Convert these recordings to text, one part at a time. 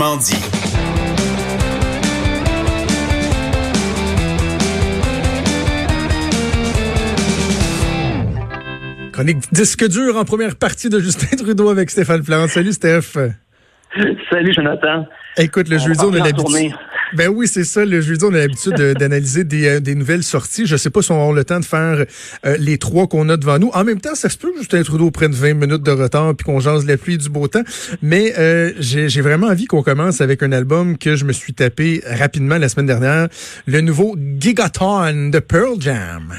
dit. Chronique disque dur en première partie de Justin Trudeau avec Stéphane Plante. Salut Steph. Salut Jonathan. Écoute, le On jeudi, on a l'habitude. Ben oui, c'est ça. Le jeudi, on a l'habitude de- d'analyser des, euh, des nouvelles sorties. Je sais pas si on avoir le temps de faire euh, les trois qu'on a devant nous. En même temps, ça se peut que Justin Trudeau prenne 20 minutes de retard puis qu'on jase la pluie du beau temps. Mais euh, j'ai vraiment envie qu'on commence avec un album que je me suis tapé rapidement la semaine dernière. Le nouveau Gigaton de Pearl Jam.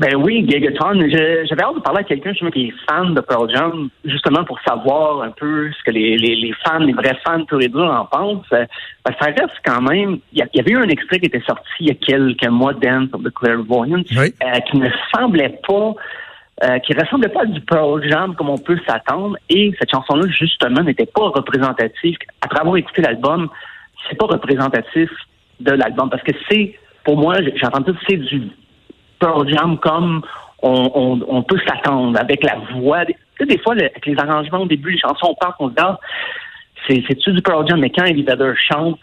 Ben oui, Gigaton. J'avais hâte de parler à quelqu'un qui est fan de Pearl Jam, justement pour savoir un peu ce que les, les, les fans, les vrais fans pur et dur en pensent. Euh, que ça reste quand même. Il y, avait eu un extrait qui était sorti il y a quelques mois, Dance of the Clairvoyance, Oui. euh, qui ne semblait pas. euh, qui ressemblait pas à du Pearl Jam comme on peut s'attendre et cette chanson-là justement n'était pas représentative. Après avoir écouté l'album, c'est pas représentatif de l'album parce que c'est pour moi j'ai entendu c'est du Pearl Jam comme on, on, on peut s'attendre avec la voix. Tu sais, des fois, le- avec les arrangements au début, les chansons, on part, on se dit, ah, c'est, c'est-tu du Pearl Jam? Mais quand Eddie Vedder chante,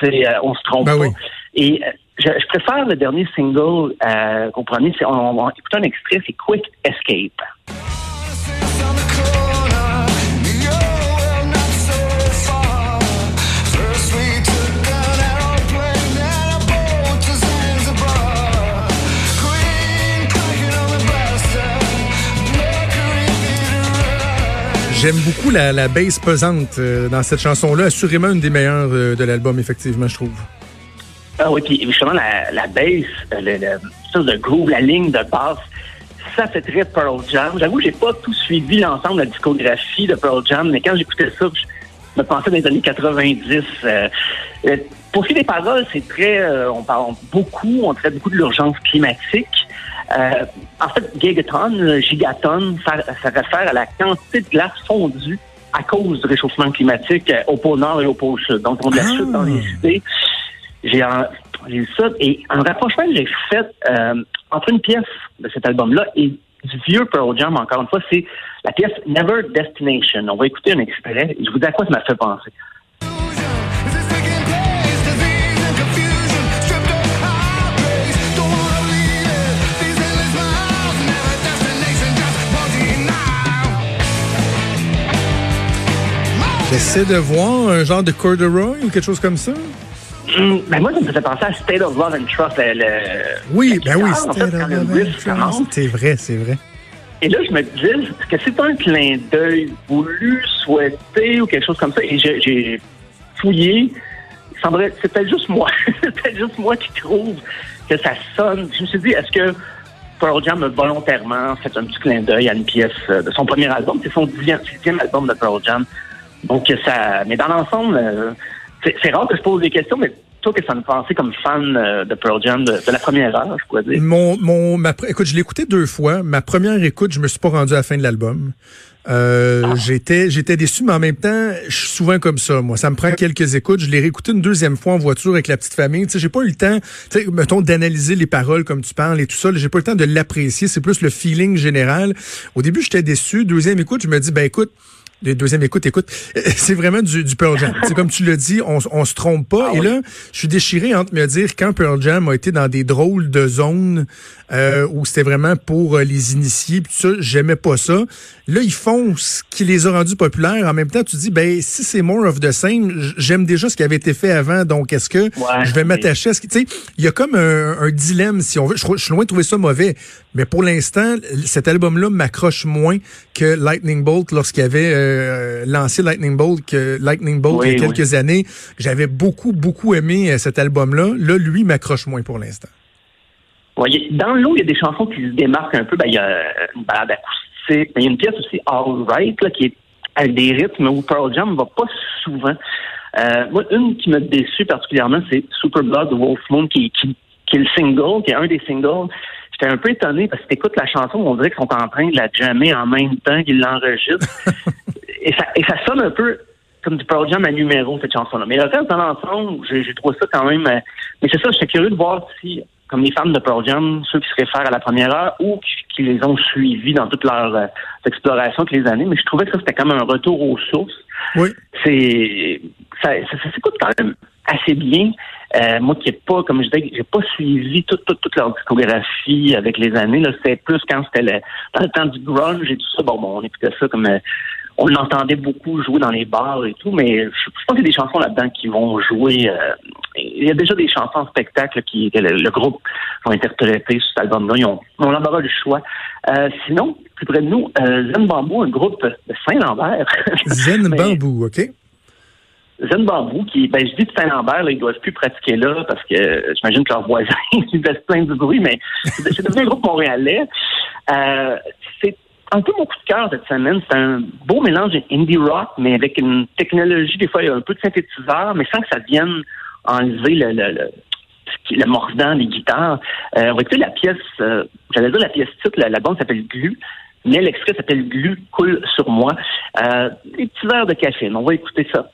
c'est, euh, on se trompe Ben pas. oui. Et euh, je, je préfère le dernier single euh, qu'on prenait. C'est, on, on va écouter un extrait, c'est Quick Escape. J'aime beaucoup la, la pesante euh, dans cette chanson-là. Assurément une des meilleures euh, de l'album, effectivement, je trouve. Ah oui, puis justement, la, la bass, euh, le, le groove, la ligne de basse, ça fait très Pearl Jam. J'avoue, j'ai pas tout suivi l'ensemble de la discographie de Pearl Jam, mais quand j'écoutais ça, je me pensais dans les années 90. euh, euh, pour ce qui est des paroles, c'est très, on parle beaucoup, on traite beaucoup de l'urgence climatique. Euh, en fait, gigaton, gigaton, ça, ça réfère à la quantité de glace fondue à cause du réchauffement climatique euh, au pôle Nord et au pôle Sud. Donc, on de la Ah. chute dans les cités. J'ai eu ça. Et en rapprochement que j'ai fait euh, entre une pièce de cet album-là et du vieux Pearl Jam, encore une fois, c'est la pièce Never Destination. On va écouter un extrait. Je vous dis à quoi ça m'a fait penser. J'essaie de voir un genre de corduroy ou quelque chose comme ça. Hum, ben moi, ça me faisait penser à State of Love and Trust. Le, le- Oui, ben oui, fait. C'est vrai, c'est vrai. Et là, je me disais, est-ce que c'est un clin d'œil voulu, souhaité ou quelque chose comme ça? Et j'ai- fouillé. C'est peut-être juste moi. c'est peut-être juste moi qui trouve que ça sonne. Je me suis dit, est-ce que Pearl Jam a volontairement fait un petit clin d'œil à une pièce euh, de son premier album? C'est son dixième, album de Pearl Jam. Donc, ça. Mais dans l'ensemble, euh, c'est rare que je pose des questions, mais toi, que ça me pensait comme fan euh, de Pearl Jam de, de la première heure, je pourrais dire? Mon, mon, ma, écoute, je l'ai écouté deux fois. Ma première écoute, je me suis pas rendu à la fin de l'album. Euh, Ah. J'étais, j'étais déçu, mais en même temps, je suis souvent comme ça. Moi, ça me prend quelques écoutes. Je l'ai réécouté une deuxième fois en voiture avec la petite famille. Tu sais, j'ai pas eu le temps, tu sais, mettons, d'analyser les paroles comme tu parles et tout ça. J'ai pas eu le temps de l'apprécier. C'est plus le feeling général. Au début, j'étais déçu. Deuxième écoute, je me dis, ben écoute. Deuxième écoute, écoute, c'est vraiment du, du Pearl Jam. C'est comme tu l'as dit, on, on se trompe pas. Ah et oui. là, je suis déchiré entre me dire quand Pearl Jam a été dans des drôles de zones euh, où c'était vraiment pour euh, les initiés, pis tout ça, j'aimais pas ça. Là, ils font ce qui les a rendus populaires. En même temps, tu dis, ben si c'est more of the same, j'aime déjà ce qui avait été fait avant, donc est-ce que Ouais, je vais oui. m'attacher à ce qui... Tu sais, il y a comme un, un dilemme, si on veut. Je suis loin de trouver ça mauvais, mais pour l'instant, cet album-là m'accroche moins que Lightning Bolt lorsqu'il avait euh, lancé Lightning Bolt, que Lightning Bolt Oui, il y a quelques années. J'avais beaucoup, beaucoup aimé euh, cet album-là. Là, lui m'accroche moins pour l'instant. Voyez, dans l'eau, il y a des chansons qui se démarquent un peu. Ben, il y a une balade acoustique, mais il y a une pièce aussi All Right là, qui est avec des rythmes où Pearl Jam va pas souvent. Euh, moi, une qui m'a déçu particulièrement, c'est Super Blood Wolf Moon, qui, qui, qui est le single, qui est un des singles. J'étais un peu étonné parce que t'écoutes la chanson, on dirait qu'ils sont en train de la jammer en même temps qu'ils l'enregistrent. et, ça, et ça sonne un peu comme du Pearl Jam à numéro, cette chanson-là. Mais le reste, dans l'ensemble, j'ai trouvé ça quand même... euh, mais c'est ça, j'étais curieux de voir si, comme les fans de Pearl Jam, ceux qui se réfèrent à la première heure ou qui, qui les ont suivis dans toute leur euh, exploration avec les années, mais je trouvais que ça, c'était comme un retour aux sources. Oui. C'est ça, ça, s'écoute quand même assez bien. Euh, moi qui n'ai pas, comme je disais, j'ai pas suivi toute, toute, toute leur discographie avec les années. Là, c'était plus quand c'était le, dans le temps du grunge et tout ça. Bon, bon on écoutait ça comme euh, on l'entendait beaucoup jouer dans les bars et tout, mais je, pense qu'il y a des chansons là-dedans qui vont jouer. Euh, il y a déjà des chansons en spectacle qui que le, groupe vont interpréter sur cet album-là. Ils ont, on aura le choix. Euh, sinon, plus près de nous, euh, Zen Bambou, un groupe de Saint-Lambert. Zen Bambou, OK? Zen Bambou, qui, ben, je dis de Saint-Lambert, ils doivent plus pratiquer là parce que j'imagine que leurs voisins ils laissent plein de bruit, mais c'est devenu un groupe montréalais. Euh, c'est un peu mon coup de cœur cette semaine. C'est un beau mélange indie rock, mais avec une technologie, des fois, il y a un peu de synthétiseur, mais sans que ça vienne enlever le, le, le le mordant des guitares. Euh, on va écouter la pièce, euh, j'allais dire la pièce titre, la, la bande s'appelle Glu, mais l'extrait s'appelle Glu coule sur moi. Euh, des petits verres de café. On va écouter ça.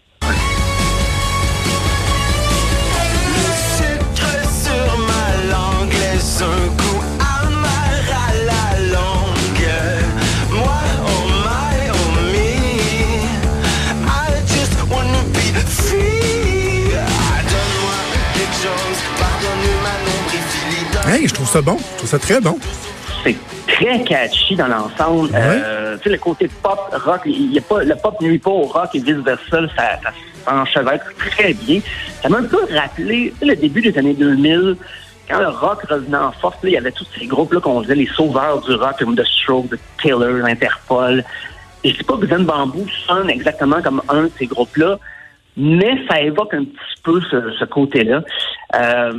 Hey, je trouve ça bon. Je trouve ça très bon. C'est très catchy dans l'ensemble. Euh, tu sais, le côté pop, rock, y a pas, le pop nuit pas au rock et vice-versa. Ça, ça s'enchevêtre très bien. Ça m'a un peu rappelé le début des années 2000 quand le rock revenait en force, il y avait tous ces groupes-là qu'on faisait les sauveurs du rock, comme The Stroke, The Killer, Interpol. Et je sais pas que Zen Bamboo sonne exactement comme un de ces groupes-là, mais ça évoque un petit peu ce, côté-là. Euh,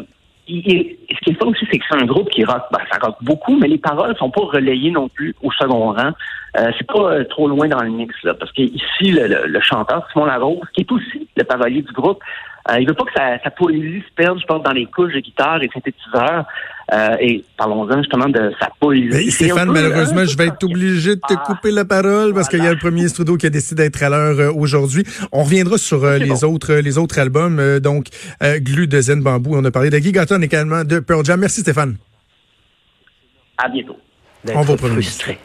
ce qui est aussi, c'est que c'est un groupe qui rock, ben, ça rock beaucoup, mais les paroles sont pas relayées non plus au second rang. Euh, c'est pas euh, trop loin dans le mix, là, parce qu'ici, le, le, le, chanteur, Simon Larose, qui est aussi le parolier du groupe, euh, il veut pas que sa, sa, poésie se perde, je pense, dans les couches de guitare et synthétiseurs. Euh, et parlons-en justement de sa poésie. Stéphane, malheureusement, je vais être obligé de te couper la parole parce qu'il y a le premier studio qui a décidé d'être à l'heure euh, aujourd'hui. On reviendra sur euh, les autres les autres albums. donc, Glu de Zen Bambou. On a parlé de Gigaton également de Pearl Jam. Merci Stéphane. À bientôt. On va frustrer.